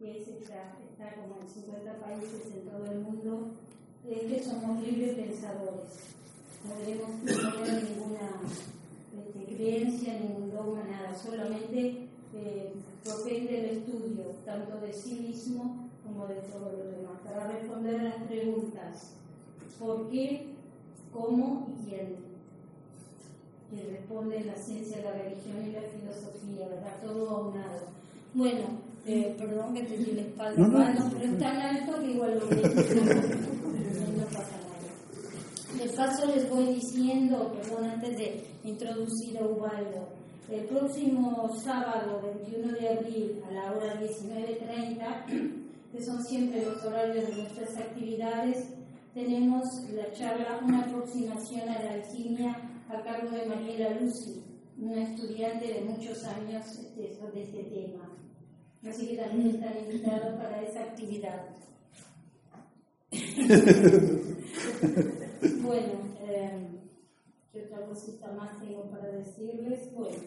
que es está, está como en 50 países en todo el mundo, es que somos libres pensadores. No debemos tener ninguna este, creencia, ningún dogma, nada, solamente eh, propende el estudio, tanto de sí mismo como de todo lo demás, para responder a las preguntas ¿por qué? ¿cómo y quién? Y responde la ciencia, la religión y la filosofía, ¿verdad? Todo aunado. Bueno, eh, perdón que te di la espalda, no, no, pero es tan alto que igual lo veo. no pasa nada. De paso les voy diciendo, perdón, antes de introducir a Ubaldo, el próximo sábado 21 de abril a la hora 19.30, que son siempre los horarios de nuestras actividades, tenemos la charla Una aproximación a la alquimia a cargo de Mariela Lucy, una estudiante de muchos años este, sobre este tema. Así que también están invitados para esa actividad. bueno, eh, ¿qué otra cosita más tengo para decirles? Bueno,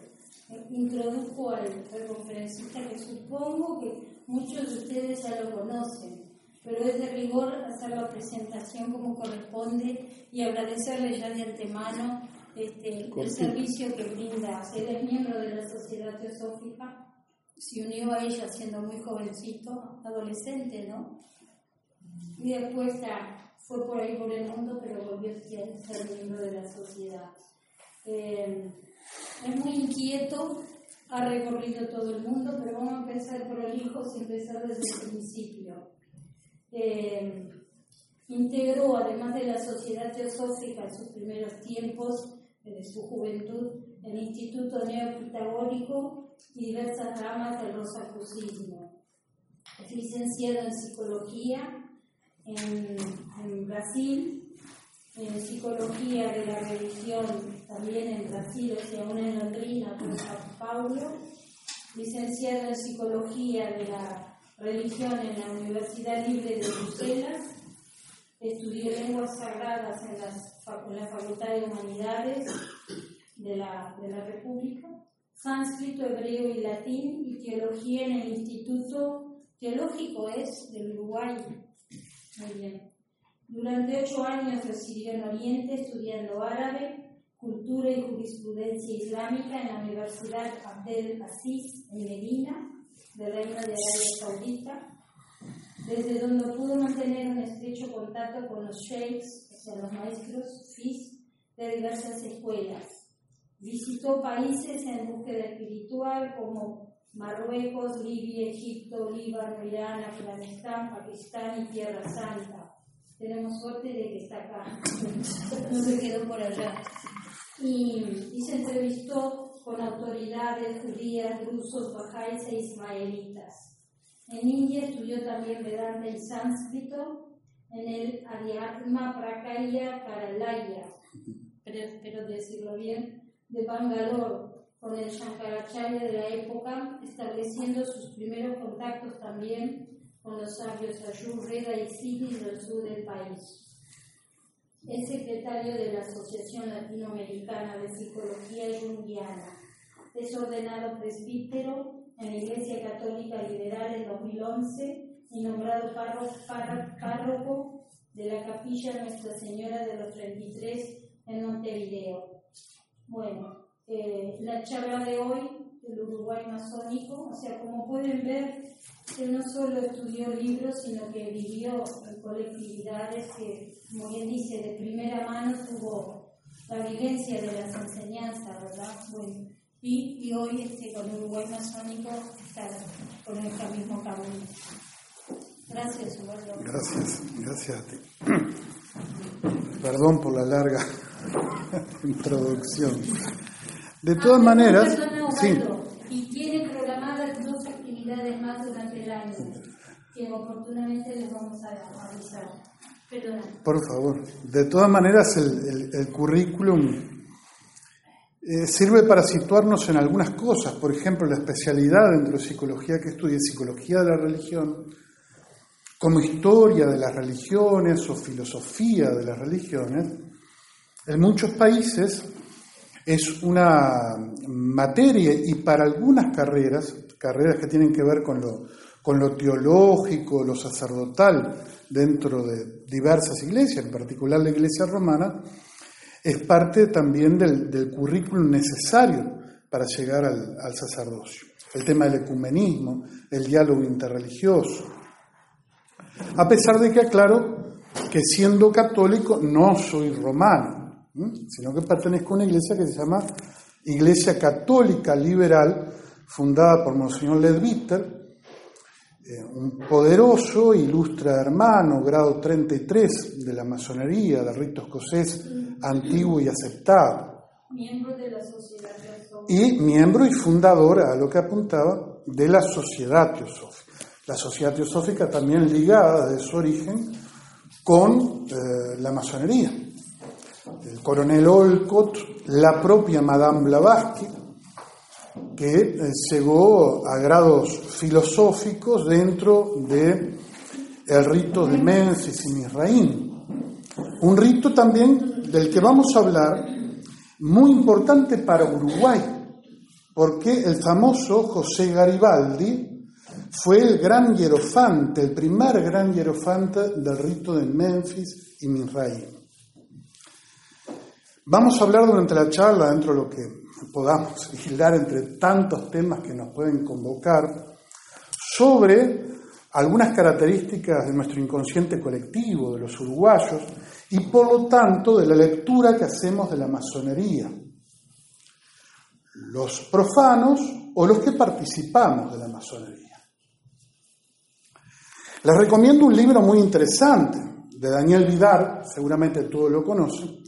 introduzco al, al conferencista que supongo que muchos de ustedes ya lo conocen pero es de rigor hacer la presentación como corresponde y agradecerle ya de antemano este, el servicio que brinda. Él es miembro de la Sociedad Teosófica, se unió a ella siendo muy jovencito, adolescente, ¿no? Y después fue por ahí por el mundo, pero volvió a ser miembro de la sociedad. Eh, es muy inquieto, ha recorrido todo el mundo, pero vamos a empezar por el hijo y empezar desde el principio. Eh, integró, además de la Sociedad Teosófica en sus primeros tiempos, de su juventud, el Instituto Neopitagórico diversas ramas del rosacrucismo. Es licenciado en Psicología en, Brasil, en Psicología de la Religión también en Brasil, o sea, una en Londrina, en Sao Paulo, licenciado en Psicología de la religión en la Universidad Libre de Bruselas, estudió lenguas sagradas en, la Facultad de Humanidades de de la República, sánscrito, hebreo y latín, y teología en el Instituto Teológico es del Uruguay. Muy bien. Durante ocho años residió en Oriente estudiando árabe, cultura y jurisprudencia islámica en la Universidad Abdel Aziz en Medina del Reino de Arabia Saudita, desde donde pudo mantener un estrecho contacto con los sheikhs, o sea, los maestros fis de diversas escuelas. Visitó países en búsqueda espiritual como Marruecos, Libia, Egipto, Líbano, Irán, Afganistán, Pakistán y Tierra Santa. Tenemos suerte de que está acá, no se quedó por allá. Y, y se entrevistó con autoridades judías, rusos, bajáis e ismaelitas. En India estudió también Vedanta y sánscrito en el Adhyatma Prakaya Karalaya, espero decirlo bien, de Bangalore, con el Shankaracharya de la época, estableciendo sus primeros contactos también con los sabios Ayurveda y Siddhi del sur del país. Es secretario de la Asociación Latinoamericana de Psicología Jungiana. Es ordenado presbítero en la Iglesia Católica Liberal en 2011 y nombrado párroco de la Capilla Nuestra Señora de los 33 en Montevideo. Bueno, eh, la charla de hoy del Uruguay masónico, o sea, como pueden ver, él no solo estudió libros, sino que vivió en colectividades que, como bien dice, de primera mano tuvo la vivencia de las enseñanzas, ¿verdad? Bueno, y, y hoy este, con Uruguay Masónico está con el mismo camino. Gracias, Eduardo. Gracias, gracias a ti. Perdón por la larga introducción. De todas ah, maneras, sí. Y tiene programadas dos actividades más durante el año que oportunamente les vamos a avisar. Perdona. Por favor. De todas maneras, el, el, currículum eh, sirve para situarnos en algunas cosas. Por ejemplo, la especialidad dentro de psicología que estudia, psicología de la religión, como historia de las religiones o filosofía de las religiones, en muchos países es una materia y para algunas carreras, carreras que tienen que ver con lo, teológico, lo sacerdotal dentro de diversas iglesias, en particular la iglesia romana, es parte también del, currículum necesario para llegar al, al sacerdocio. El tema del ecumenismo, el diálogo interreligioso. A pesar de que aclaro que siendo católico no soy romano, sino que pertenezco a una iglesia que se llama Iglesia Católica Liberal, fundada por Monseñor Ledwitter, eh, un poderoso, ilustre hermano, grado 33 de la masonería, del rito escocés antiguo y aceptado. Miembro de la Sociedad Y miembro y fundador, a lo que apuntaba, de la Sociedad Teosófica. La Sociedad Teosófica también ligada desde su origen con eh, la masonería. El coronel Olcott, la propia Madame Blavatsky, que eh, llegó a grados filosóficos dentro de el rito de Mensis y Misraín. Un rito también del que vamos a hablar, muy importante para Uruguay, porque el famoso José Garibaldi fue el gran hierofante, el primer gran hierofante del rito de Memphis y Misraín. Vamos a hablar durante la charla, dentro de lo que podamos vigilar entre tantos temas que nos pueden convocar, sobre algunas características de nuestro inconsciente colectivo, de los uruguayos, y por lo tanto de la lectura que hacemos de la masonería. Los profanos o los que participamos de la masonería. Les recomiendo un libro muy interesante de Daniel Vidar, seguramente todos lo conocen,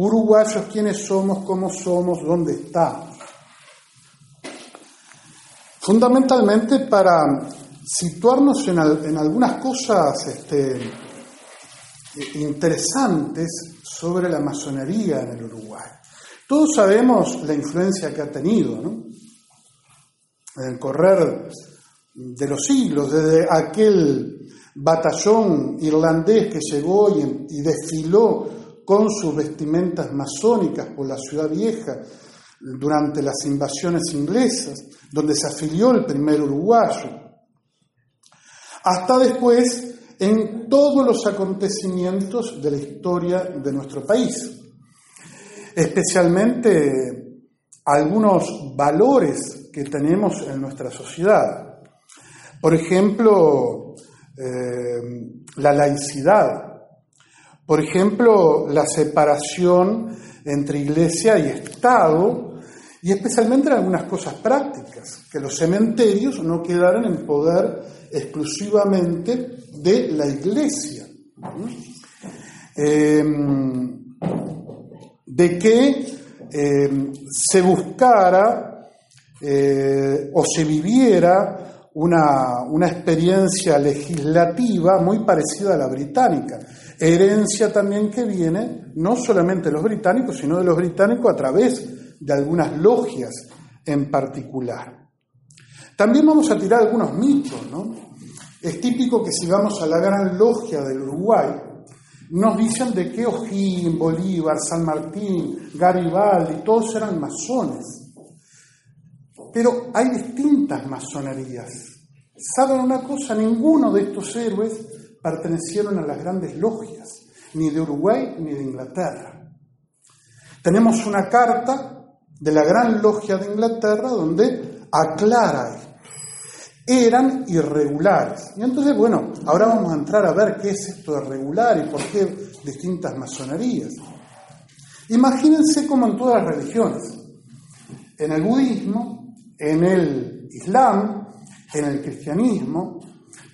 Uruguayos, quiénes somos, cómo somos, dónde estamos. Fundamentalmente para situarnos en, algunas cosas este, interesantes sobre la masonería en el Uruguay. Todos sabemos la influencia que ha tenido ¿no? en el correr de los siglos, desde aquel batallón irlandés que llegó y desfiló con sus vestimentas masónicas por la ciudad vieja durante las invasiones inglesas, donde se afilió el primer uruguayo, hasta después en todos los acontecimientos de la historia de nuestro país, especialmente algunos valores que tenemos en nuestra sociedad. Por ejemplo, eh, la laicidad, por ejemplo, la separación entre iglesia y Estado, y especialmente en algunas cosas prácticas, que los cementerios no quedaran en poder exclusivamente de la iglesia. Em, de que em, se buscara eh, o se viviera una, una experiencia legislativa muy parecida a la británica, Herencia también que viene no solamente de los británicos, sino de los británicos a través de algunas logias en particular. También vamos a tirar algunos mitos, ¿no? Es típico que si vamos a la gran logia del Uruguay, nos dicen de que O'Higgins, Bolívar, San Martín, Garibaldi, todos eran masones. Pero hay distintas masonerías. ¿Saben una cosa? Ninguno de estos héroes pertenecieron a las grandes logias, ni de Uruguay ni de Inglaterra. Tenemos una carta de la gran logia de Inglaterra donde aclara esto. Eran irregulares. Y entonces, bueno, ahora vamos a entrar a ver qué es esto de regular y por qué distintas masonerías. Imagínense como en todas las religiones, en el budismo, en el islam, en el cristianismo,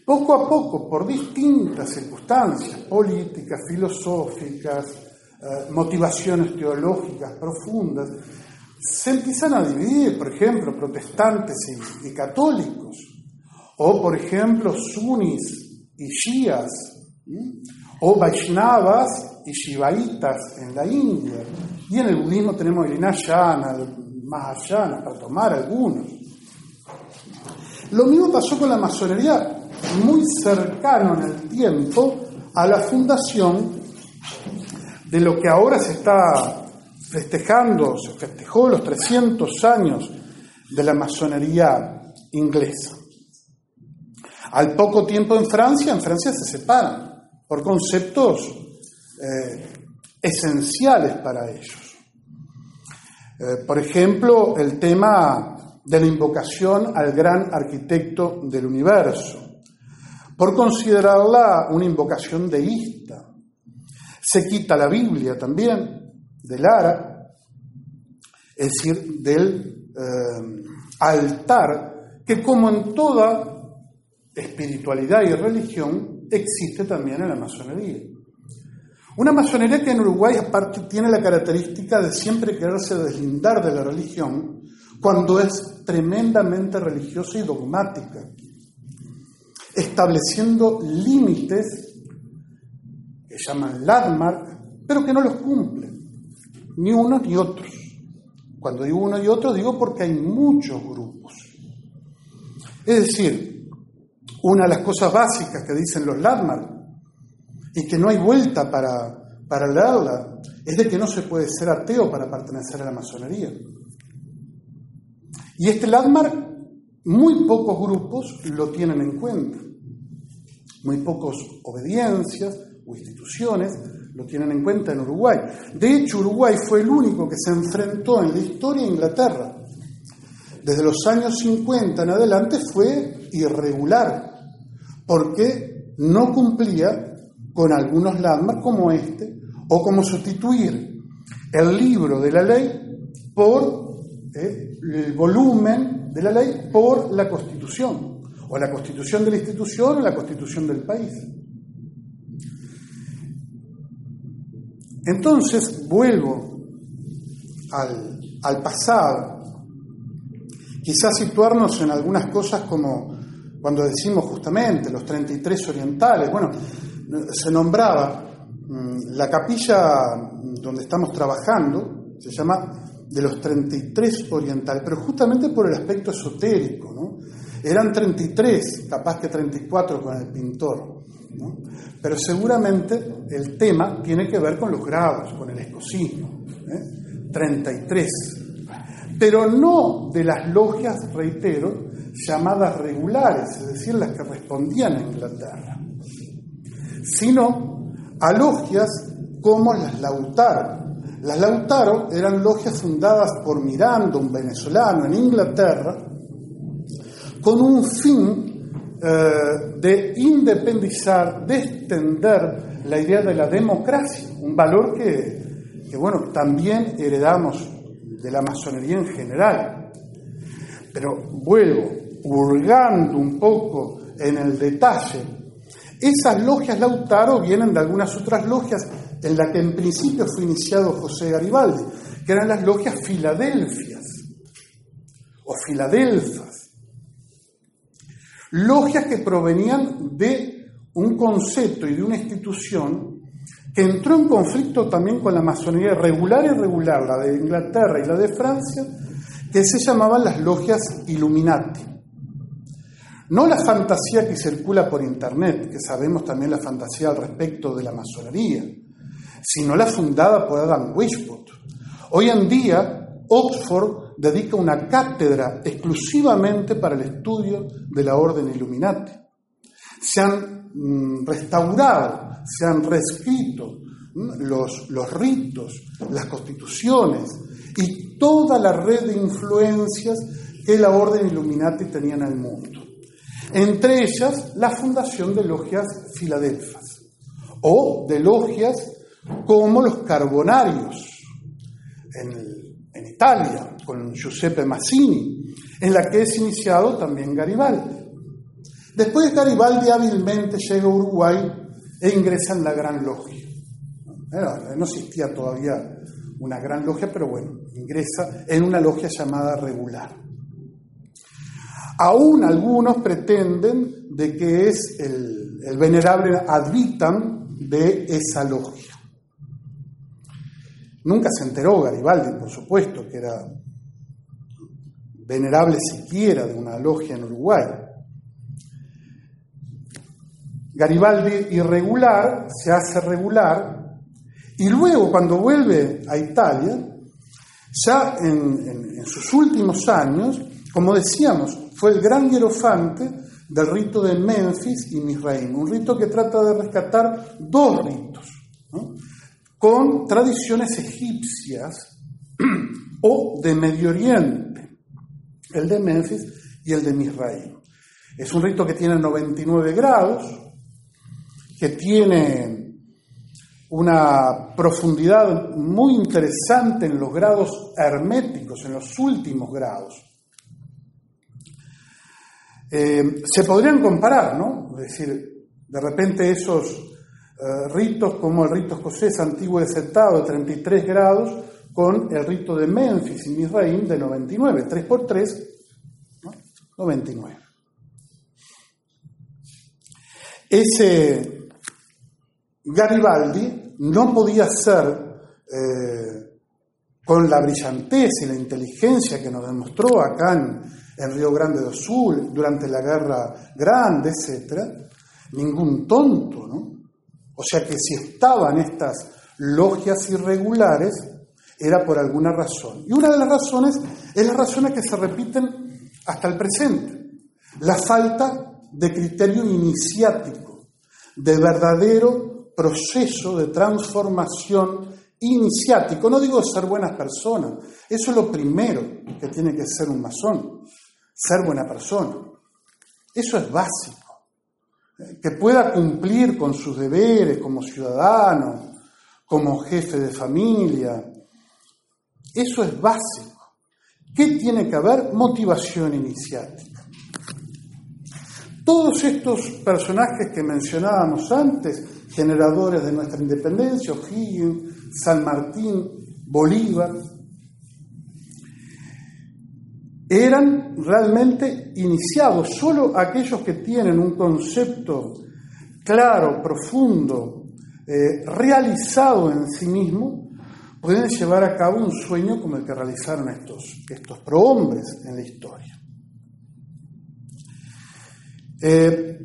poco a poco, por distintas circunstancias políticas, filosóficas, eh, motivaciones teológicas profundas, se empiezan a dividir, por ejemplo, protestantes y, católicos, o por ejemplo, sunis y shias, o vaishnavas y shivaitas en la India, y en el budismo tenemos el Inayana, el Mahayana, para tomar algunos. Lo mismo pasó con la masonería muy cercano en el tiempo a la fundación de lo que ahora se está festejando, se festejó los 300 años de la masonería inglesa. Al poco tiempo en Francia, en Francia se separan por conceptos eh, esenciales para ellos. Eh, por ejemplo, el tema de la invocación al gran arquitecto del universo, por considerarla una invocación deísta. Se quita la Biblia también del ara, es decir, del eh, altar, que como en toda espiritualidad y religión, existe también en la masonería. Una masonería que en Uruguay aparte tiene la característica de siempre quererse deslindar de la religión cuando es tremendamente religiosa y dogmática, estableciendo límites que llaman landmark, pero que no los cumplen, ni unos ni otros. Cuando digo uno y otro digo porque hay muchos grupos. Es decir, una de las cosas básicas que dicen los landmark y que no hay vuelta para, para leerla, es de que no se puede ser ateo para pertenecer a la masonería. Y este landmark, muy pocos grupos lo tienen en cuenta. Muy pocos obediencias o instituciones lo tienen en cuenta en Uruguay. De hecho, Uruguay fue el único que se enfrentó en la historia a Inglaterra. Desde los años 50 en adelante fue irregular, porque no cumplía con algunos landmarks como este, o como sustituir el libro de la ley por eh, el volumen de la ley por la constitución, o la constitución de la institución o la constitución del país. Entonces vuelvo al, al pasado, quizás situarnos en algunas cosas como cuando decimos justamente los 33 orientales, bueno, se nombraba mm, la capilla donde estamos trabajando, se llama de los 33 orientales, pero justamente por el aspecto esotérico, ¿no? Eran 33, capaz que 34 con el pintor, ¿no? Pero seguramente el tema tiene que ver con los grados, con el escocismo, ¿eh? 33. Pero no de las logias, reitero, llamadas regulares, es decir, las que respondían a Inglaterra sino a logias como las Lautaro. Las Lautaro eran logias fundadas por Miranda, un venezolano, en Inglaterra, con un fin eh, de independizar, de extender la idea de la democracia, un valor que, bueno, también heredamos de la masonería en general. Pero vuelvo, hurgando un poco en el detalle esas logias Lautaro vienen de algunas otras logias en las que en principio fue iniciado José Garibaldi, que eran las logias filadelfias o filadelfas. Logias que provenían de un concepto y de una institución que entró en conflicto también con la masonería regular y irregular, la de Inglaterra y la de Francia, que se llamaban las logias Illuminati. No la fantasía que circula por Internet, que sabemos también la fantasía al respecto de la masonería, sino la fundada por Adam Weishaupt. Hoy en día, Oxford dedica una cátedra exclusivamente para el estudio de la orden Illuminati. Se han mm, restaurado, se han reescrito los, ritos, las constituciones y toda la red de influencias que la orden Illuminati tenía en el mundo entre ellas la fundación de logias filadelfas o de logias como los carbonarios en, Italia, con Giuseppe Mazzini, en la que es iniciado también Garibaldi. Después Garibaldi hábilmente llega a Uruguay e ingresa en la Gran Logia. No existía todavía una gran logia, pero bueno, ingresa en una logia llamada regular. Aún algunos pretenden de que es el, venerable Advitam de esa logia. Nunca se enteró Garibaldi, por supuesto, que era venerable siquiera de una logia en Uruguay. Garibaldi irregular se hace regular y luego cuando vuelve a Italia, ya en sus últimos años, como decíamos, fue el gran hierofante del rito de Memphis y Misraim, un rito que trata de rescatar dos ritos, con tradiciones egipcias o de Medio Oriente, el de Memphis y el de Misraim. Es un rito que tiene 99 grados, que tiene una profundidad muy interesante en los grados herméticos, en los últimos grados. Eh, se podrían comparar, ¿no? Es decir, de repente esos eh, ritos como el rito escocés antiguo de Setado de 33 grados con el rito de Memphis y Misraim de 99, 3 por 3, 99. Ese Garibaldi no podía ser eh, con la brillantez y la inteligencia que nos demostró acá en, Río Grande do Sul durante la Guerra Grande, etc., ningún tonto, ¿no? O sea que si estaban estas logias irregulares, era por alguna razón. Y una de las razones es las razones que se repiten hasta el presente. La falta de criterio iniciático, de verdadero proceso de transformación iniciático. No digo ser buenas personas, eso es lo primero que tiene que ser un masón, ser buena persona. Eso es básico. Que pueda cumplir con sus deberes como ciudadano, como jefe de familia. Eso es básico. ¿Qué tiene que haber? Motivación iniciática. Todos estos personajes que mencionábamos antes, generadores de nuestra independencia, O'Higgins, San Martín, Bolívar, eran realmente iniciados. Solo aquellos que tienen un concepto claro, profundo, eh, realizado en sí mismo, pueden llevar a cabo un sueño como el que realizaron estos, estos prohombres en la historia. Eh,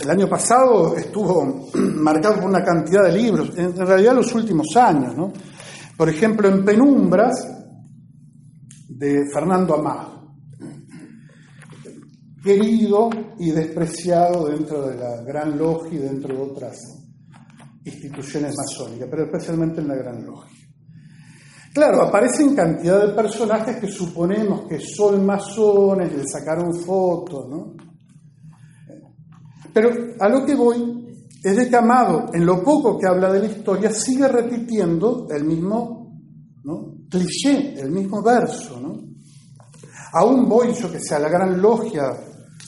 el año pasado estuvo marcado por una cantidad de libros, en realidad los últimos años, ¿no? Por ejemplo, en Penumbras, de Fernando Amado, querido y despreciado dentro de la Gran Logia y dentro de otras instituciones masónicas, pero especialmente en la Gran Logia. Claro, aparecen cantidad de personajes que suponemos que son masones, le sacaron fotos, ¿no? Pero a lo que voy es de que Amado, en lo poco que habla de la historia, sigue repitiendo el mismo cliché, el mismo verso. ¿no? Aún voy, yo que sé, a la gran logia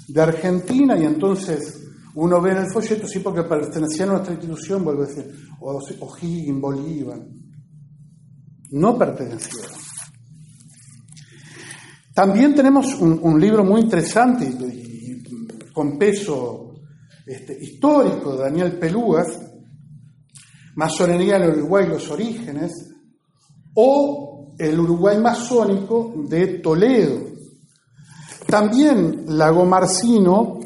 de Argentina y entonces uno ve en el folleto, sí, porque pertenecía a nuestra institución, vuelvo a decir, O'Higgins, Bolívar. No pertenecieron. También tenemos un, libro muy interesante y con peso este, histórico de Daniel Pelúas, Masonería en Uruguay, los orígenes, o el Uruguay masónico de Toledo. También Lagomarcino,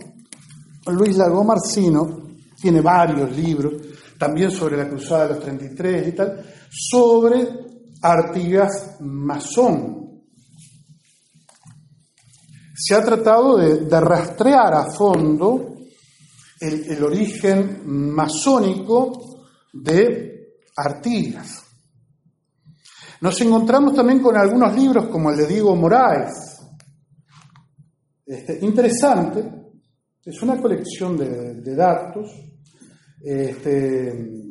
Luis Lagomarcino, tiene varios libros, también sobre la Cruzada de los 33 y tal, sobre Artigas masón. Se ha tratado de rastrear a fondo el, origen masónico de Artigas. Nos encontramos también con algunos libros como el de Diego Moraes. Este, interesante, es una colección de, datos este,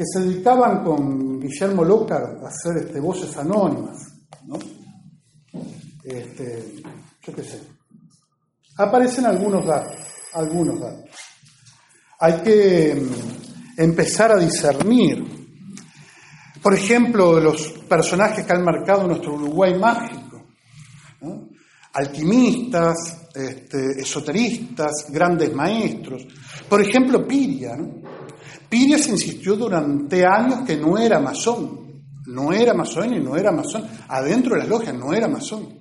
que se dedicaban con Guillermo Lócar a hacer este, voces anónimas. ¿no? Este, yo qué sé, aparecen algunos datos, algunos datos. Hay que mm, empezar a discernir. Por ejemplo, los personajes que han marcado nuestro Uruguay mágico. Alquimistas, este, esoteristas, grandes maestros. Por ejemplo, Piria. Piria se insistió durante años que no era masón. No era masón y no era masón. Adentro de las logias no era masón.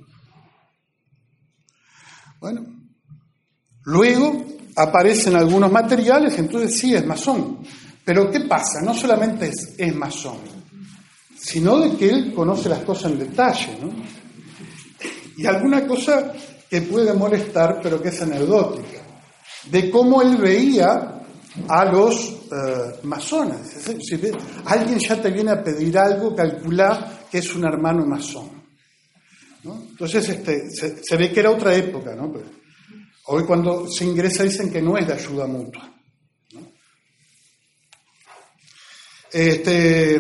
Bueno, Luego aparecen algunos materiales, entonces sí es masón. Pero ¿qué pasa? No solamente es, es masón, sino de que él conoce las cosas en detalle, ¿no? Y alguna cosa que puede molestar, pero que es anecdótica, de cómo él veía a los eh, masones. Si alguien ya te viene a pedir algo, calcula que es un hermano masón. Entonces este, se, ve que era otra época. ¿no? hoy cuando se ingresa dicen que no es de ayuda mutua. Este,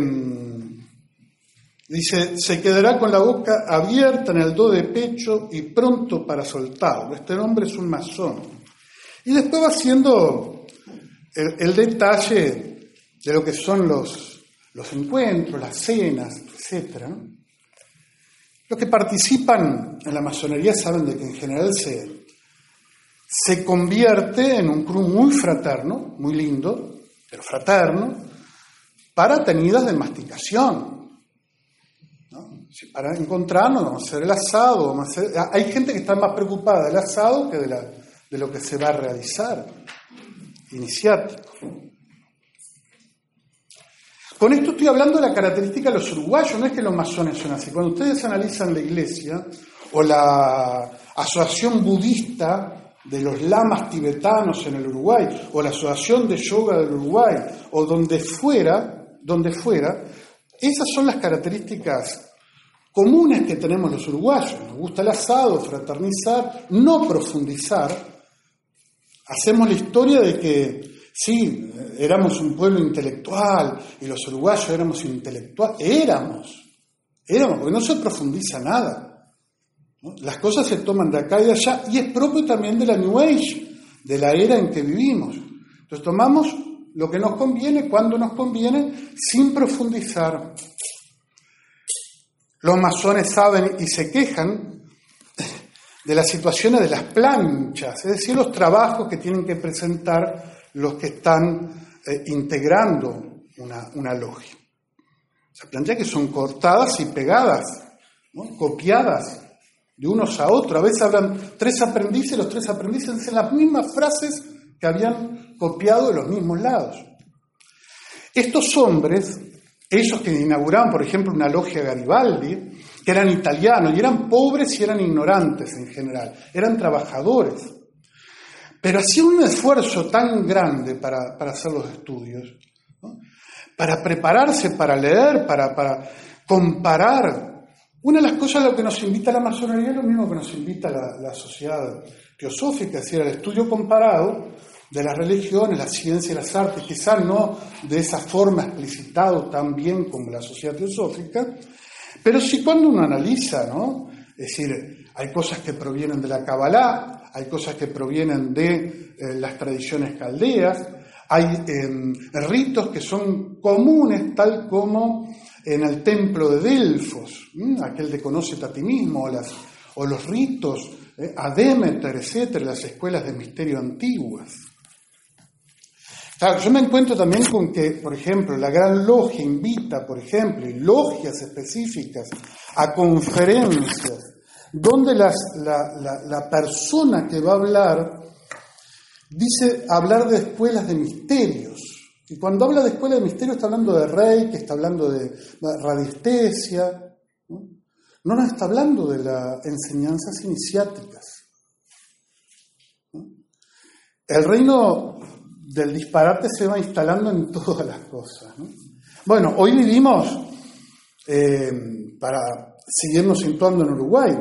dice, se quedará con la boca abierta en el do de pecho y pronto para soltarlo. Este hombre es un masón. Y después va haciendo el, detalle de lo que son los, los encuentros, las cenas, etc. Los que participan en la masonería saben de que en general se, se convierte en un club muy fraterno, muy lindo, pero fraterno, para tenidas de masticación. para encontrarnos, vamos a hacer el asado, hay gente que está más preocupada del asado que de lo que se va a realizar, iniciático. Con esto estoy hablando de la característica de los uruguayos, no es que los masones son así. Cuando ustedes analizan la iglesia o la asociación budista de los lamas tibetanos en el Uruguay, o la asociación de yoga del Uruguay, o donde fuera, donde fuera, esas son las características comunes que tenemos los uruguayos. Nos gusta el asado, fraternizar, no profundizar. Hacemos la historia de que sí, éramos un pueblo intelectual y los uruguayos éramos intelectuales. Éramos, éramos, porque no se profundiza nada. Las cosas se toman de acá y de allá y es propio también de la New Age, de la era en que vivimos. Entonces tomamos lo que nos conviene, cuando nos conviene, sin profundizar. Los masones saben y se quejan de las situaciones de las planchas, es decir, los trabajos que tienen que presentar los que están eh, integrando una, logia. O sea, planchas que son cortadas y pegadas, copiadas de unos a otros. A veces hablan tres aprendices, los tres aprendices dicen las mismas frases que habían copiado de los mismos lados. Estos hombres, esos que inauguraban, por ejemplo, una logia Garibaldi, que eran italianos y eran pobres y eran ignorantes en general, eran trabajadores, pero hacían un esfuerzo tan grande para, hacer los estudios, para prepararse, para leer, para, para, comparar. Una de las cosas lo que nos invita la masonería es lo mismo que nos invita la, la sociedad teosófica, es decir, el estudio comparado de las religiones, la ciencia y las artes, quizás no de esa forma explicitado tan bien como la sociedad teosófica, pero sí cuando uno analiza, ¿no? Es decir, hay cosas que provienen de la Kabbalah, hay cosas que provienen de eh, las tradiciones caldeas, hay em, ritos que son comunes, tal como en el templo de Delfos, aquel de Conócete a ti mismo, o los ritos eh, a Demeter, etcétera, las escuelas de misterio antiguas yo me encuentro también con que, por ejemplo, la Gran Logia invita, por ejemplo, y logias específicas a conferencias donde la, persona que va a hablar dice hablar de escuelas de misterios. Y cuando habla de escuelas de misterios está hablando de rey, que está hablando de radiestesia, no nos está hablando de las enseñanzas iniciáticas. El reino del disparate se va instalando en todas las cosas. Bueno, hoy vivimos, eh, para seguirnos situando en Uruguay,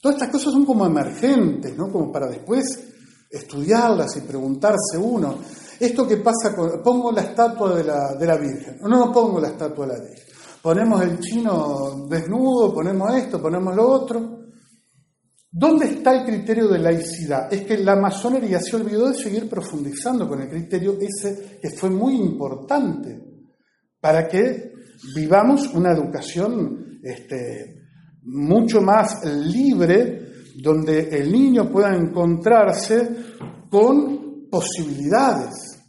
todas estas cosas son como emergentes, ¿no? como para después estudiarlas y preguntarse uno, esto que pasa con, pongo la estatua de la, de la Virgen, no, no pongo la estatua de la Virgen, ponemos el chino desnudo, ponemos esto, ponemos lo otro, ¿Dónde está el criterio de laicidad? Es que la masonería se olvidó de seguir profundizando con el criterio ese que fue muy importante para que vivamos una educación este, mucho más libre, donde el niño pueda encontrarse con posibilidades.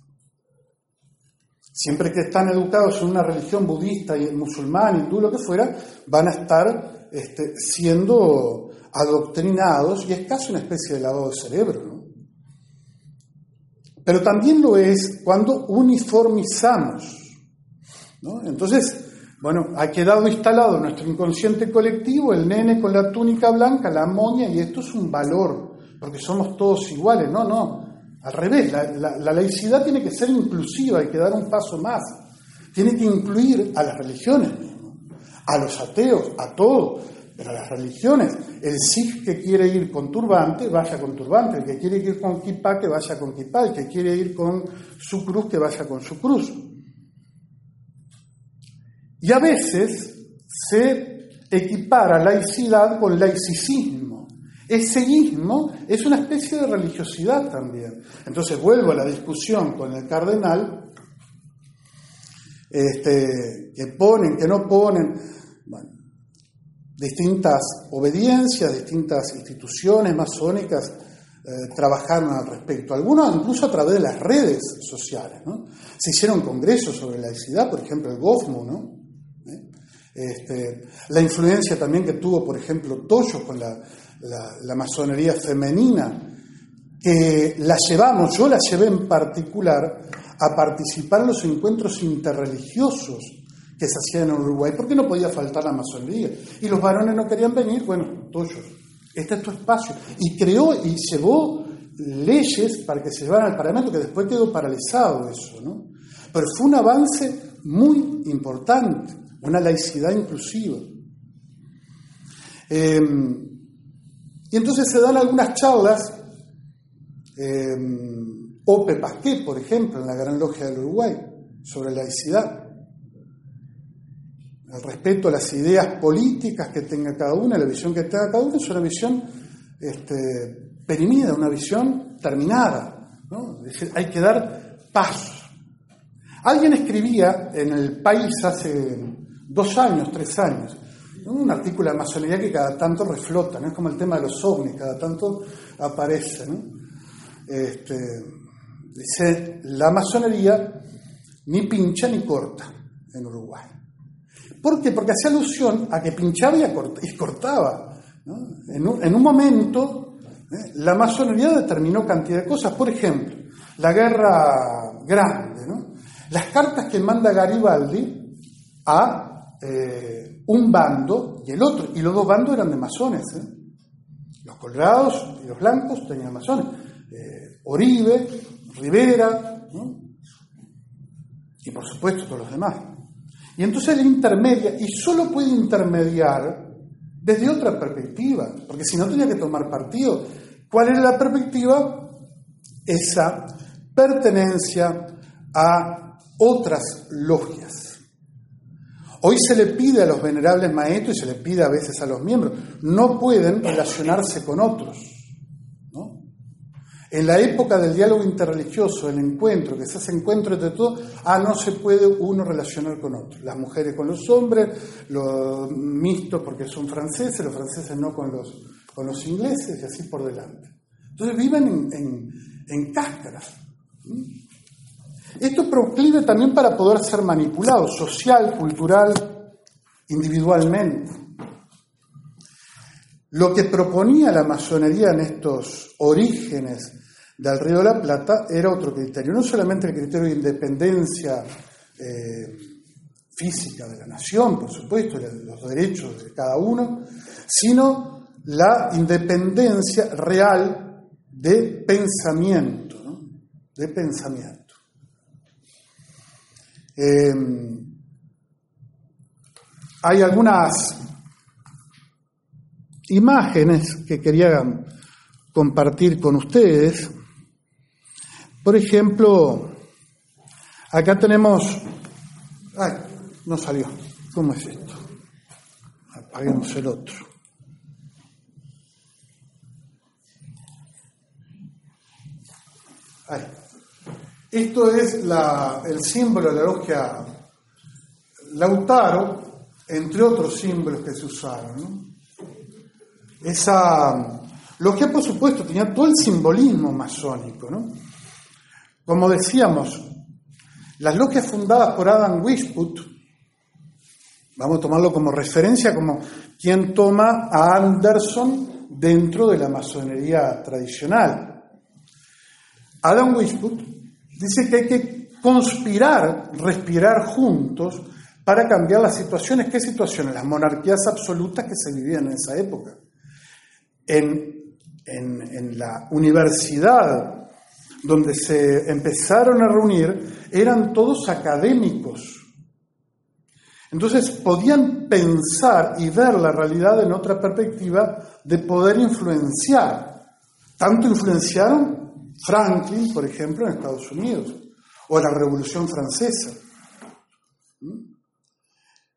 Siempre que están educados en una religión budista y musulmán, hindú, lo que fuera, van a estar este, siendo adoctrinados y es casi una especie de lavado de cerebro. ¿no? Pero también lo es cuando uniformizamos. ¿no? Entonces, Bueno, ha quedado instalado en nuestro inconsciente colectivo el nene con la túnica blanca, la moña, y esto es un valor, porque somos todos iguales. No, no, al revés, la, la laicidad tiene que ser inclusiva, hay que dar un paso más. Tiene que incluir a las religiones a los ateos, a todos, pero las religiones. El Sikh que quiere ir con turbante, vaya con turbante. El que quiere ir con kippah, que vaya con kippah. El que quiere ir con su cruz, que vaya con su cruz. Y a veces se equipara laicidad con laicismo. Ese ismo es una especie de religiosidad también. Entonces vuelvo a la discusión con el cardenal, este, que ponen, que no ponen, distintas obediencias, distintas instituciones masónicas eh, trabajaron al respecto. Algunos incluso a través de las redes sociales. Se hicieron congresos sobre la laicidad, por ejemplo el GOFMO, ¿no? Este, la influencia también que tuvo, por ejemplo, Toyo con la, masonería femenina, que la llevamos, yo la llevé en particular a participar en los encuentros interreligiosos que se hacían en Uruguay, porque no podía faltar la masonería. Y los varones no querían venir, bueno, Toyo, este es tu espacio. Y creó y llevó leyes para que se llevaran al Parlamento, que después quedó paralizado eso, ¿no? Pero fue un avance muy importante una laicidad inclusiva. Em, y entonces se dan algunas charlas, eh, Ope Pasqué, por ejemplo, en la Gran Logia del Uruguay, sobre laicidad. El respeto a las ideas políticas que tenga cada una, la visión que tenga cada una, es una visión este, perimida, una visión terminada. ¿no? hay que dar pasos. Alguien escribía en el país hace dos años, tres años. Un artículo de masonería que cada tanto reflota, ¿no? es como el tema de los ovnis, cada tanto aparece. Este, dice, la masonería ni pincha ni corta en Uruguay. ¿Por qué? Porque hacía alusión a que pinchaba y, cortaba. En, un, momento, ¿eh? la masonería determinó cantidad de cosas. Por ejemplo, la guerra grande, ¿no? las cartas que manda Garibaldi a eh, un bando y el otro, y los dos bandos eran de masones. ¿eh? Los colorados y los blancos tenían masones. Oribe, Rivera, y por supuesto todos los demás. Y entonces él intermedia, y solo puede intermediar desde otra perspectiva, porque si no tenía que tomar partido. ¿Cuál era la perspectiva? Esa pertenencia a otras logias. Hoy se le pide a los venerables maestros y se le pide a veces a los miembros, no pueden relacionarse con otros. En la época del diálogo interreligioso, el encuentro, que se hace encuentro entre todos, ah, no se puede uno relacionar con otro. Las mujeres con los hombres, los mixtos porque son franceses, los franceses no con los, con los ingleses y así por delante. Entonces viven en, en cáscaras. Esto proclive también para poder ser manipulado social, cultural, individualmente. Lo que proponía la masonería en estos orígenes del Río de la Plata era otro criterio, no solamente el criterio de independencia eh, física de la nación, por supuesto, los derechos de cada uno, sino la independencia real de pensamiento, de pensamiento. Em, hay algunas imágenes que quería compartir con ustedes. Por ejemplo, acá tenemos... Ay, no salió. ¿Cómo es esto? Apaguemos el otro. Esto es el símbolo de la logia Lautaro, entre otros símbolos que se usaron. Esa logia, por supuesto, tenía todo el simbolismo masónico. Como decíamos, las logias fundadas por Adam Weishaupt, vamos a tomarlo como referencia, como quien toma a Anderson dentro de la masonería tradicional. Adam Weishaupt dice que hay que conspirar, respirar juntos para cambiar las situaciones. ¿Qué situaciones? Las monarquías absolutas que se vivían en esa época. En, en la universidad donde se empezaron a reunir eran todos académicos. Entonces podían pensar y ver la realidad en otra perspectiva de poder influenciar. Tanto influenciaron Franklin, por ejemplo, en Estados Unidos, o la Revolución Francesa. ¿Mm?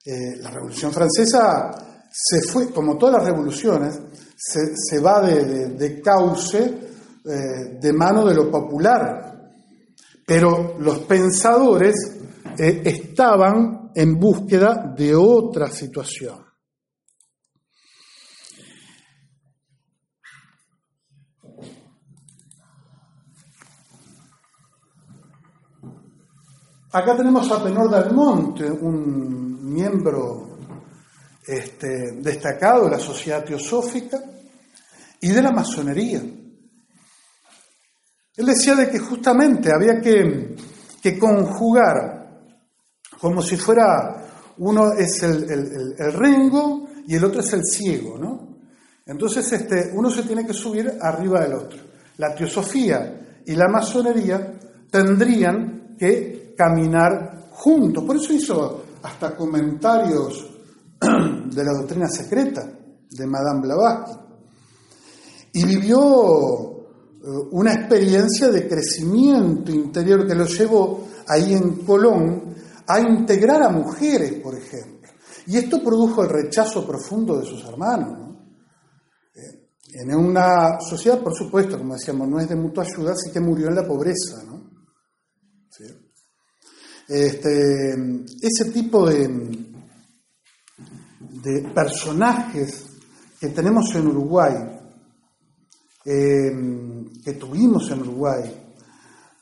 Eh, la Revolución Francesa se fue, como todas las revoluciones, se, va de, cauce eh, de mano de lo popular. Pero los pensadores eh, estaban en búsqueda de otra situación. Acá tenemos a Tenor del Monte, un miembro este, destacado de la sociedad teosófica y de la masonería. Él decía de que justamente había que, conjugar como si fuera uno es el, el, rengo y el otro es el ciego, ¿no? Entonces este, uno se tiene que subir arriba del otro. La teosofía y la masonería tendrían que caminar juntos. Por eso hizo hasta comentarios de la doctrina secreta de Madame Blavatsky. Y vivió una experiencia de crecimiento interior que lo llevó ahí en Colón a integrar a mujeres, por ejemplo. Y esto produjo el rechazo profundo de sus hermanos. Eh, en una sociedad, por supuesto, como decíamos, no es de mutua ayuda, así que murió en la pobreza. ¿no? Este, ese tipo de, de, personajes que tenemos en Uruguay, em, que tuvimos en Uruguay,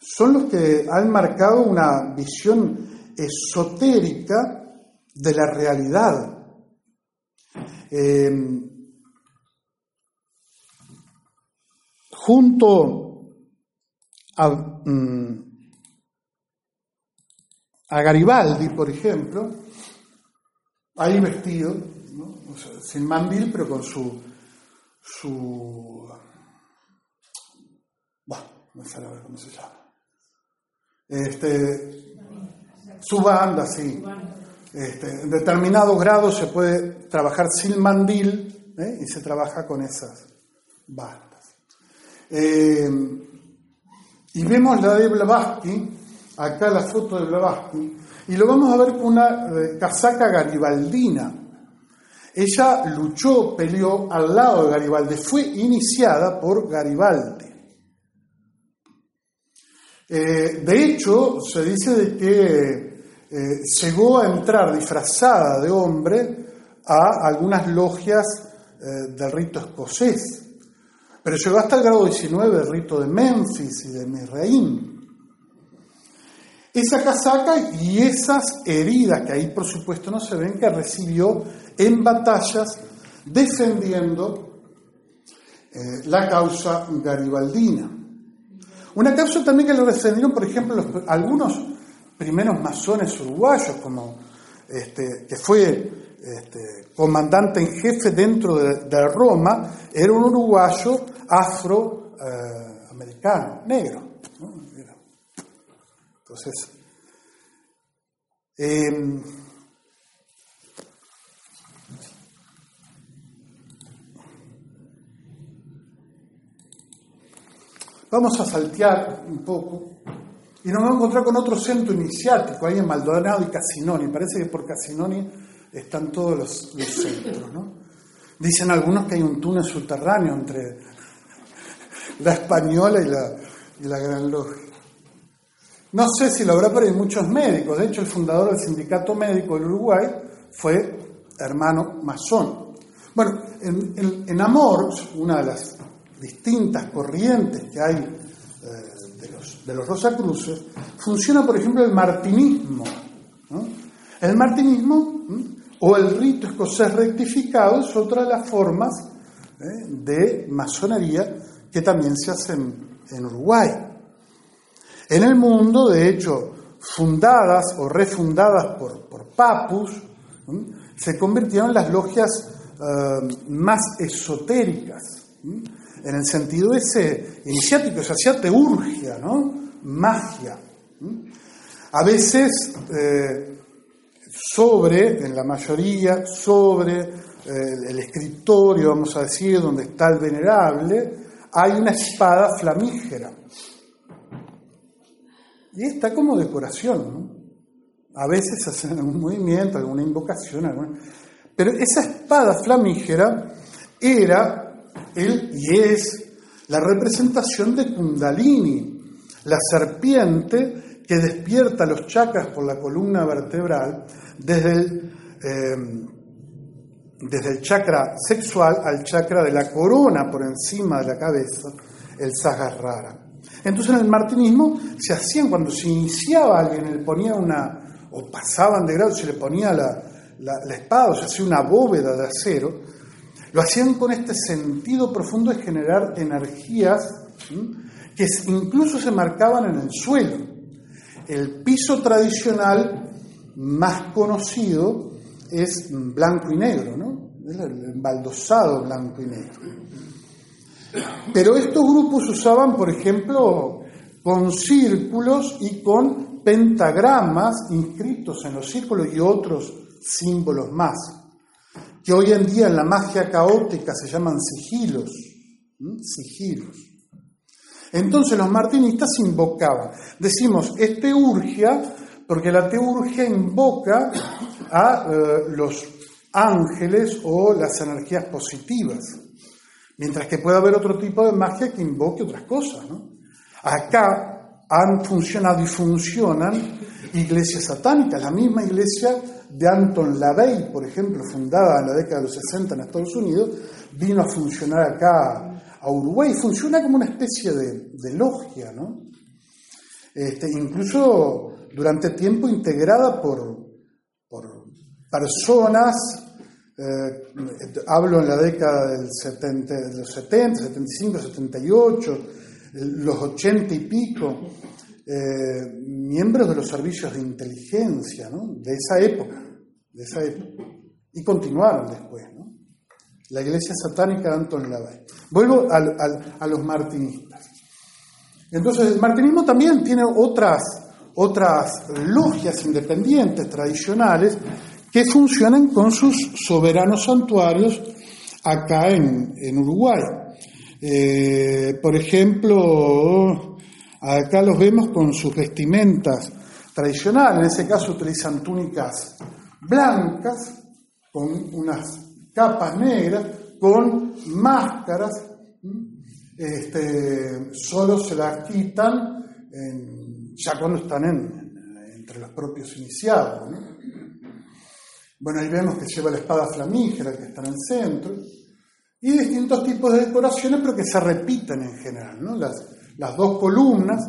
son los que han marcado una visión esotérica de la realidad. Em, junto a, mm, a Garibaldi, por ejemplo, ahí vestido, sin mandil, pero con su, su, bueno, no sé cómo se llama, este, su banda, sí. Este, en determinados grados se puede trabajar sin mandil ¿eh? y se trabaja con esas bandas. Eh, y vemos la de Blavatsky, acá la foto de Blavatsky, y lo vamos a ver con una eh, casaca garibaldina. Ella luchó, peleó al lado de Garibaldi, fue iniciada por Garibaldi. Eh, de hecho, se dice de que eh, llegó a entrar disfrazada de hombre a algunas logias del rito escocés, pero llegó hasta el grado 19 del rito de Memphis y de Misraim esa casaca y esas heridas que ahí por supuesto no se ven que recibió en batallas defendiendo eh, la causa garibaldina. Una causa también que lo defendieron, por ejemplo, algunos primeros masones uruguayos, como este, que fue este, comandante en jefe dentro de, Roma, era un uruguayo afroamericano, negro. Entonces, em, vamos a saltear un poco y nos vamos a encontrar con otro centro iniciático ahí en Maldonado y Casinoni. Parece que por Casinoni están todos los, centros, ¿no? Dicen algunos que hay un túnel subterráneo entre la española y la, Gran Logia. No sé si lo habrá, pero hay muchos médicos. De hecho, el fundador del Sindicato Médico del Uruguay fue hermano masón. Bueno, en, Amor, una de las distintas corrientes que hay eh, de, los, de los Rosacruces, funciona, por ejemplo, el martinismo. El martinismo o el rito escocés rectificado es otra de las formas ¿eh? de masonería que también se hacen en Uruguay. En el mundo, de hecho, fundadas o refundadas por, por papus, se convirtieron en las logias eh, más esotéricas, en el sentido ese iniciático, se hacía teurgia, ¿no? magia. A veces eh, sobre, en la mayoría, sobre eh, el escritorio, vamos a decir, donde está el venerable, hay una espada flamígera. Y está como decoración, ¿no? A veces hacen algún movimiento, alguna invocación, pero esa espada flamígera era el, y es la representación de Kundalini, la serpiente que despierta los chakras por la columna vertebral desde el, em, desde el chakra sexual al chakra de la corona por encima de la cabeza, el Sahasrara. Entonces en el martinismo se hacían, cuando se iniciaba alguien, le ponía una, o pasaban de grado, se le ponía la, la, espada, o se hacía una bóveda de acero, lo hacían con este sentido profundo de generar energías que incluso se marcaban en el suelo. El piso tradicional más conocido es blanco y negro, ¿no? el embaldosado blanco y negro. Pero estos grupos usaban, por ejemplo, con círculos y con pentagramas inscritos en los círculos y otros símbolos más, que hoy en día en la magia caótica se llaman sigilos. Sigilos. Entonces los martinistas invocaban. Decimos, es teurgia porque la teurgia invoca a eh, los ángeles o las energías positivas. Mientras que puede haber otro tipo de magia que invoque otras cosas. Acá han funcionado y funcionan iglesias satánicas. La misma iglesia de Anton LaVey, por ejemplo, fundada en la década de los 60 en Estados Unidos, vino a funcionar acá a Uruguay. Funciona como una especie de, logia, ¿no? Este, incluso durante tiempo integrada por, por personas eh, hablo en la década del 70, de los 70, 75, 78, los 80 y pico, eh, miembros de los servicios de inteligencia ¿no? de esa época, de esa época, y continuaron después. La iglesia satánica de Anton LaVey. Vuelvo a los martinistas. Entonces, el martinismo también tiene otras, otras logias independientes, tradicionales, que funcionan con sus soberanos santuarios acá en, Uruguay. Eh, por ejemplo, acá los vemos con sus vestimentas tradicionales, en ese caso utilizan túnicas blancas con unas capas negras, con máscaras, este, solo se las quitan ya cuando están entre los propios iniciados. Bueno, ahí vemos que lleva la espada flamígera que está en el centro, y distintos tipos de decoraciones, pero que se repiten en general, ¿no? Las, las dos columnas,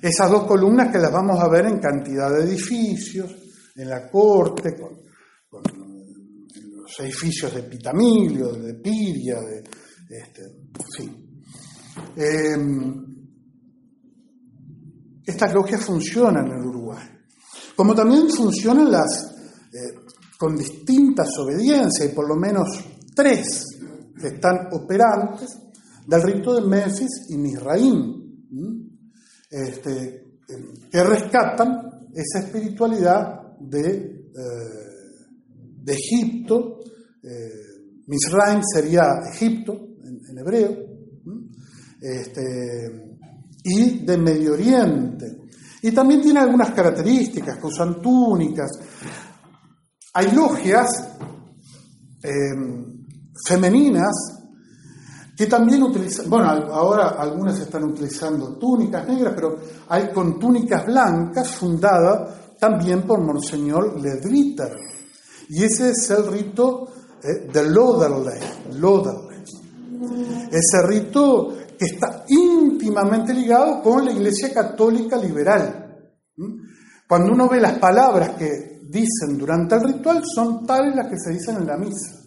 esas dos columnas que las vamos a ver en cantidad de edificios, en la corte, con, los edificios de Pitamilio, de Piria, de, este, em, estas logias funcionan en Uruguay, como también funcionan las eh, con distintas obediencias, y por lo menos tres que están operantes, del rito de Memphis y Misraim, este, que rescatan esa espiritualidad de, eh, de Egipto. Eh, Misraim sería Egipto en, hebreo, este, y de Medio Oriente. Y también tiene algunas características, que usan túnicas, hay logias em, femeninas que también utilizan, bueno, ahora algunas están utilizando túnicas negras, pero hay con túnicas blancas fundada también por Monseñor Ledritter. Y ese es el rito eh, de Loderley, Ese rito que está íntimamente ligado con la Iglesia Católica Liberal. Cuando uno ve las palabras que dicen durante el ritual son tales las que se dicen en la misa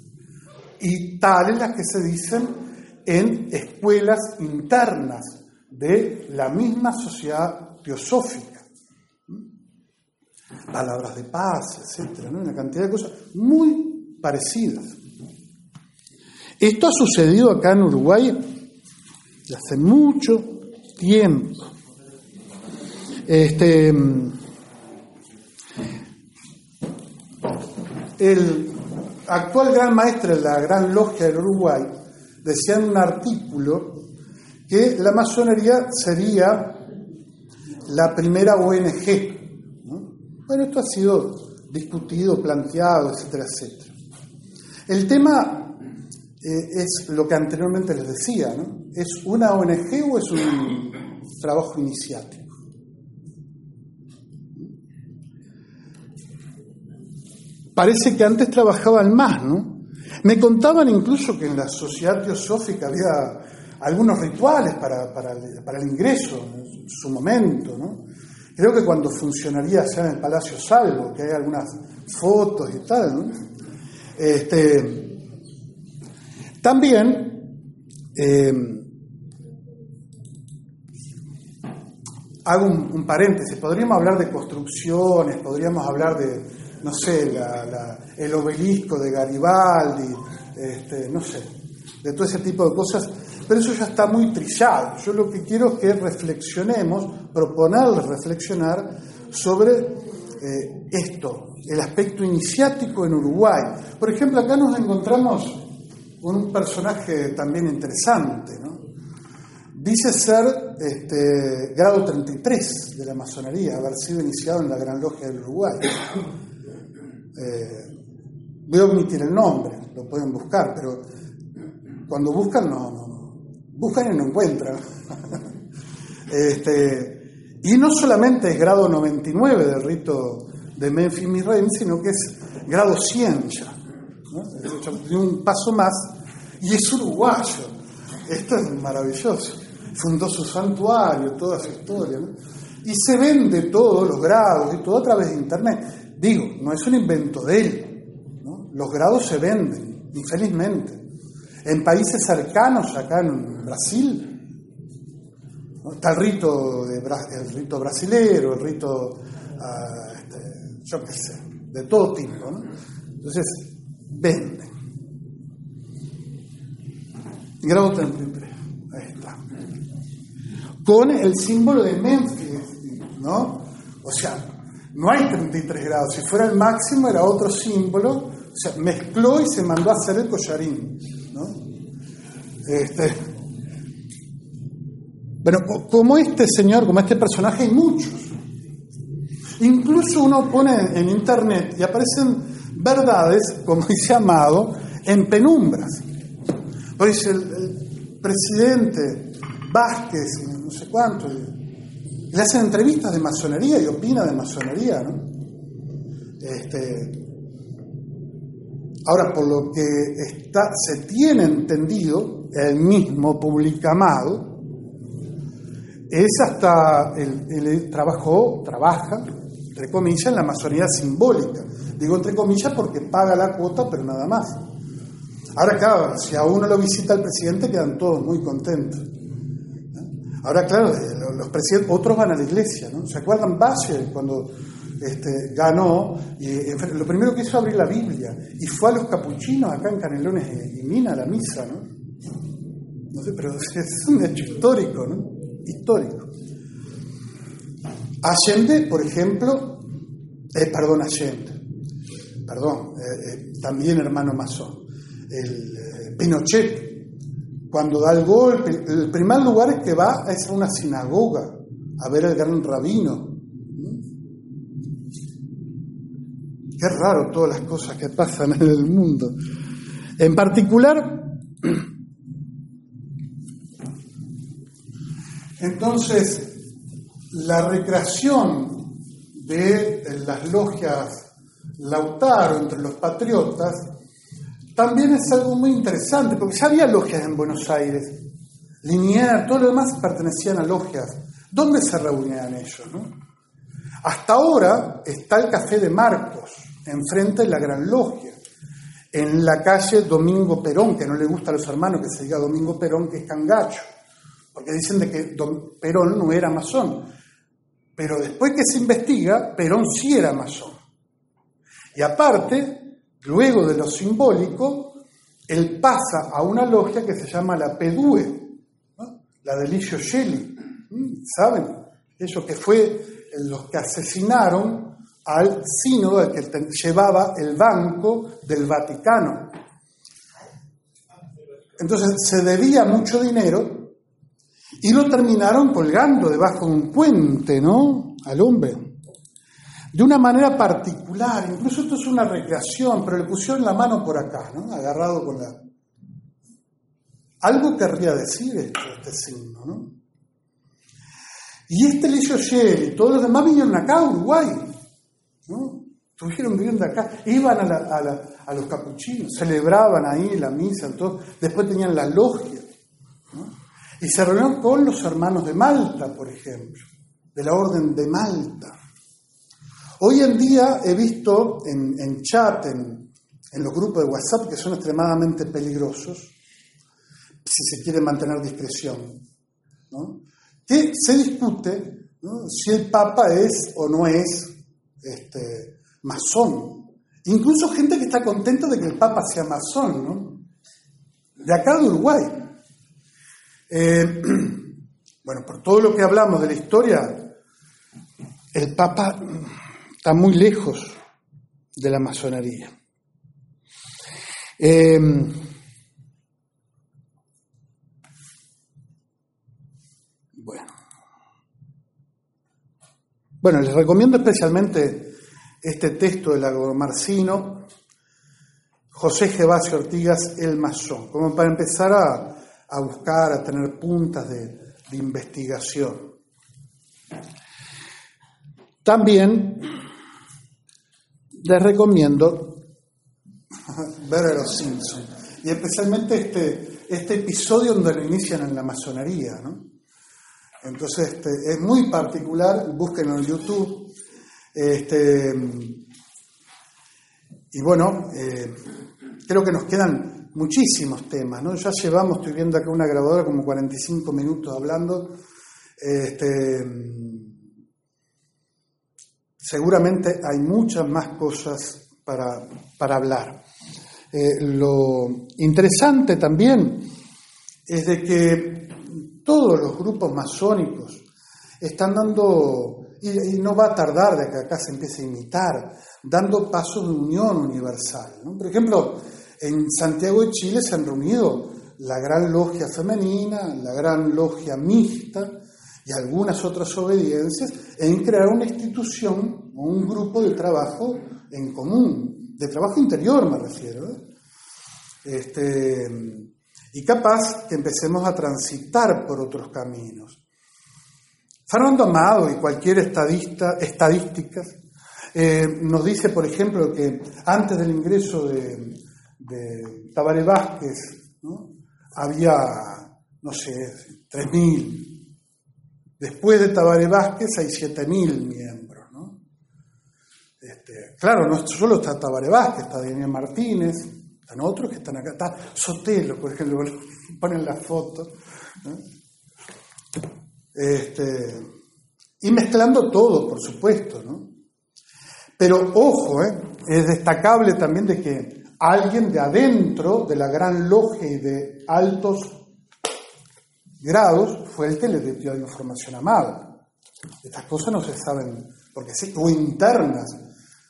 y tales las que se dicen en escuelas internas de la misma sociedad teosófica. palabras de paz, etcétera, una cantidad de cosas muy parecidas. Esto ha sucedido acá en Uruguay hace mucho tiempo. Este, el actual gran maestro de la Gran Logia del Uruguay decía en un artículo que la masonería sería la primera ONG. Bueno, esto ha sido discutido, planteado, etcétera, etcétera. El tema eh, es lo que anteriormente les decía, ¿no? ¿Es una ONG o es un trabajo iniciático? Parece que antes trabajaban más, ¿no? Me contaban incluso que en la sociedad teosófica había algunos rituales para, para, el, ingreso en su momento, ¿no? Creo que cuando funcionaría ya en el Palacio Salvo, que hay algunas fotos y tal, ¿no? Este, también eh, hago un, paréntesis, podríamos hablar de construcciones, podríamos hablar de, no sé, el obelisco de Garibaldi, este, no sé, de todo ese tipo de cosas pero eso ya está muy trillado. Yo lo que quiero es que reflexionemos, proponerles reflexionar sobre eh, esto, el aspecto iniciático en Uruguay. Por ejemplo, acá nos encontramos un personaje también interesante, ¿no? Dice ser este, grado 33 de la masonería, haber sido iniciado en la Gran Logia del Uruguay. Eh, voy a omitir el nombre, lo pueden buscar, pero cuando buscan no, buscan y no encuentran. este, y no solamente es grado 99 del rito de Memphis Misraim, sino que es grado 100 ya. ¿no? un paso más y es uruguayo. Esto es maravilloso. Fundó su santuario, toda su historia. Y se vende todos los grados y todo a través de Internet. Digo, no es un invento de él. Los grados se venden, infelizmente. En países cercanos, acá en Brasil, está el rito, de, el rito brasilero, el rito, ah, este, yo qué sé, de todo tipo. ¿no? Entonces, venden. Grado 33, ahí está. Con el símbolo de Memphis, ¿no? O sea, no hay 33 grados. Si fuera el máximo era otro símbolo. O sea, mezcló y se mandó a hacer el collarín. Este, pero como este señor, como este personaje, hay muchos. Incluso uno pone en internet y aparecen verdades, como dice Amado, en penumbras. Por dice el, presidente Vázquez, no sé cuánto, le hacen entrevistas de masonería y opina de masonería, ¿no? Este, Ahora, por lo que está, se tiene entendido, el mismo publicamado, es hasta, el, trabajó, trabaja, entre comillas, en la masonería simbólica. Digo entre comillas porque paga la cuota, pero nada más. Ahora, claro, si a uno lo visita el presidente, quedan todos muy contentos. Ahora, claro, los presidentes, otros van a la iglesia, ¿no? ¿Se acuerdan Valle cuando este, ganó, y lo primero que hizo fue abrir la Biblia y fue a los capuchinos acá en Canelones y Mina a la misa, ¿no? No sé, pero es un hecho histórico, ¿no? Histórico. Allende, por ejemplo, eh, perdón, Allende, perdón, eh, eh, también hermano masón, el Pinochet, cuando da el golpe, el primer lugar que va es a una sinagoga a ver al gran rabino Qué raro todas las cosas que pasan en el mundo. En particular, entonces, la recreación de las logias Lautaro entre los patriotas también es algo muy interesante, porque ya había logias en Buenos Aires, Liniers, todo lo demás pertenecían a logias. ¿Dónde se reunían ellos? Hasta ahora está el Café de Marcos, enfrente de la Gran Logia, en la calle Domingo Perón, que no le gusta a los hermanos que se diga Domingo Perón, que es cangacho, porque dicen de que Perón no era masón. Pero después que se investiga, Perón sí era masón. Y aparte, luego de lo simbólico, él pasa a una logia que se llama la PEDUE, la de Licio Shelley, ¿saben? Eso que fue los que asesinaron al sínodo, al que llevaba el banco del Vaticano. Entonces se debía mucho dinero y lo terminaron colgando debajo de un puente, ¿no? Al hombre. De una manera particular, incluso esto es una recreación, pero le pusieron la mano por acá, ¿no? Agarrado con la... Algo querría decir esto, este signo, ¿no? Y este Licio y todos los demás vinieron acá a Uruguay, ¿no? Estuvieron viviendo acá, iban a, los capuchinos, celebraban ahí la misa, todo. después tenían la logia. Y se reunieron con los hermanos de Malta, por ejemplo, de la Orden de Malta. Hoy en día he visto en, chat, en, los grupos de WhatsApp, que son extremadamente peligrosos, si se quiere mantener discreción, que se discute si el Papa es o no es este, masón. Incluso gente que está contenta de que el Papa sea masón, ¿no? De acá de Uruguay. Eh, bueno, por todo lo que hablamos de la historia, el Papa está muy lejos de la masonería. Eh, bueno. Les recomiendo especialmente este texto del Marcino, José Gervasio Ortigas, El Masón, como para empezar a, buscar, a tener puntas de, investigación. También les recomiendo ver a los Simpsons, y especialmente este, este episodio donde lo inician en la masonería. Entonces este, es muy particular, búsquenlo en YouTube, este, y bueno, eh, creo que nos quedan muchísimos temas, ¿no? Ya llevamos, estoy viendo acá una grabadora, como 45 minutos hablando. Este, seguramente hay muchas más cosas para, hablar. Eh, lo interesante también es de que todos los grupos masónicos están dando y, no va a tardar de que acá se empiece a imitar, dando pasos de unión universal. Por ejemplo, en Santiago de Chile se han reunido la gran logia femenina, la gran logia mixta y algunas otras obediencias en crear una institución o un grupo de trabajo en común, de trabajo interior me refiero. Este, y capaz que empecemos a transitar por otros caminos. Fernando Amado y cualquier estadista, estadística eh, nos dice, por ejemplo, que antes del ingreso de, de Vázquez había, no sé, 3.000. Después de Tabaré Vázquez hay 7.000 miembros. Este, claro, no solo está Tabaré Vázquez, está Daniel Martínez, están otros que están acá, está Sotelo, por ejemplo, ponen la foto. Este, y mezclando todo, por supuesto, ¿no? Pero ojo, ¿eh? es destacable también de que alguien de adentro de la gran logia y de altos grados fue el dio la información a Amado. Estas cosas no se saben, porque sí, o internas,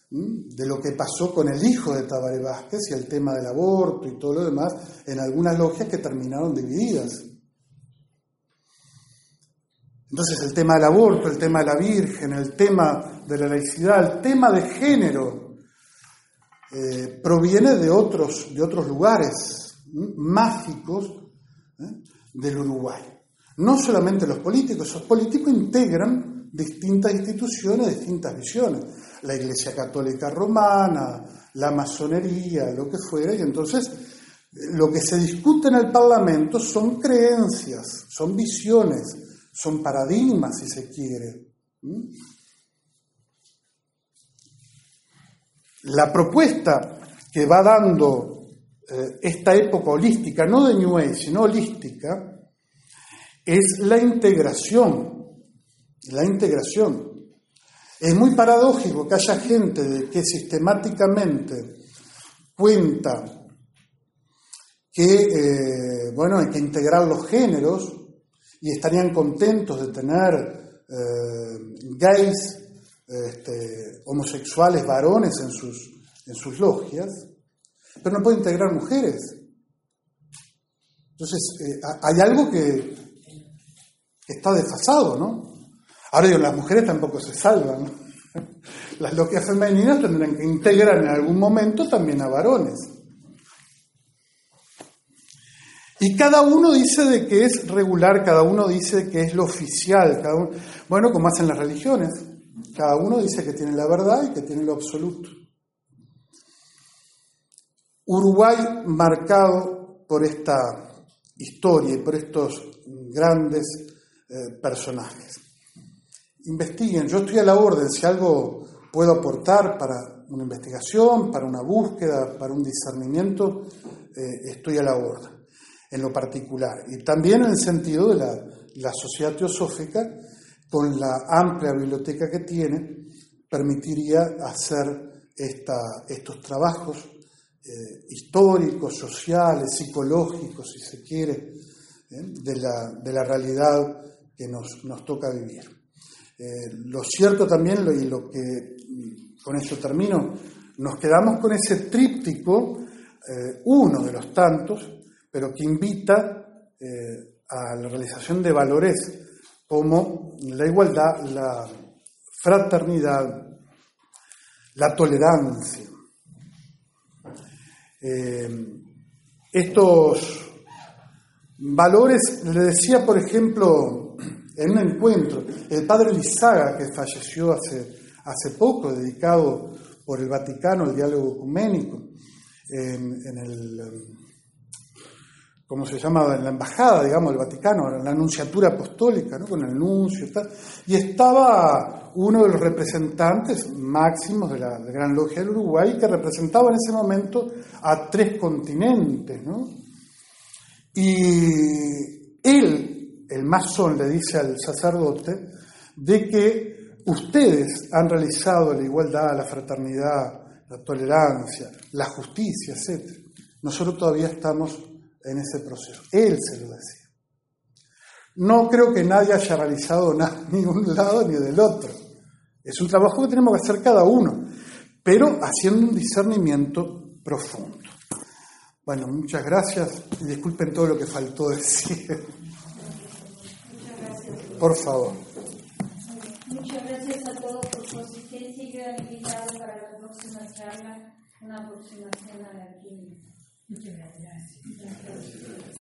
de lo que pasó con el hijo de Tabaré Vázquez y el tema del aborto y todo lo demás, en algunas logias que terminaron divididas. Entonces el tema del aborto, el tema de la Virgen, el tema de la laicidad, el tema de género, eh, proviene de otros, de otros lugares mágicos ¿eh? Del Uruguay. No solamente los políticos, esos políticos integran distintas instituciones, distintas visiones. La Iglesia Católica Romana, la masonería, lo que fuera, y entonces lo que se discute en el Parlamento son creencias, son visiones, son paradigmas, si se quiere. La propuesta que va dando eh, esta época holística, no de New Age, sino holística, es la integración, la integración. Es muy paradójico que haya gente que sistemáticamente cuenta que, eh, bueno, hay que integrar los géneros y estarían contentos de tener eh, gays, este, homosexuales, varones en sus, en sus logias, pero no puede integrar mujeres. Entonces, eh, hay algo que, está desfasado, ¿no? Ahora digo, las mujeres tampoco se salvan. Las logias femeninas tendrán que integrar en algún momento también a varones. Y cada uno dice de que es regular, cada uno dice que es lo oficial, cada bueno, como hacen las religiones, cada uno dice que tiene la verdad y que tiene lo absoluto. Uruguay marcado por esta historia y por estos grandes eh, personajes. Investiguen, yo estoy a la orden, si algo puedo aportar para una investigación, para una búsqueda, para un discernimiento, eh, estoy a la orden, en lo particular. Y también en el sentido de la, sociedad teosófica, con la amplia biblioteca que tiene, permitiría hacer estos trabajos eh, históricos, sociales, psicológicos, si se quiere, ¿eh? de, la, realidad que nos, toca vivir. Eh, lo cierto también, y lo que con esto termino, nos quedamos con ese tríptico, uno de los tantos, pero que invita a la realización de valores como la igualdad, la fraternidad, la tolerancia. Eh, estos valores, le decía, por ejemplo, en un encuentro, el padre Lizaga, que falleció hace, hace poco, dedicado por el Vaticano al diálogo ecuménico, en, el, ¿cómo se llama? En la embajada, digamos, del Vaticano, en la anunciatura apostólica, ¿no? con el nuncio y tal, y estaba uno de los representantes máximos de la, Gran Logia del Uruguay, que representaba en ese momento a tres continentes. ¿no? Y él, el masón, le dice al sacerdote de que ustedes han realizado la igualdad, la fraternidad, la tolerancia, la justicia, etc. Nosotros todavía estamos en ese proceso. Él se lo decía. No creo que nadie haya realizado nada, ni de un lado ni del otro. Es un trabajo que tenemos que hacer cada uno, pero haciendo un discernimiento profundo. Bueno, muchas gracias y disculpen todo lo que faltó decir. Muchas gracias. Por favor. Muchas gracias a todos por su asistencia y quedan invitados para la próxima charla, una próxima cena de aquí. Muchas gracias.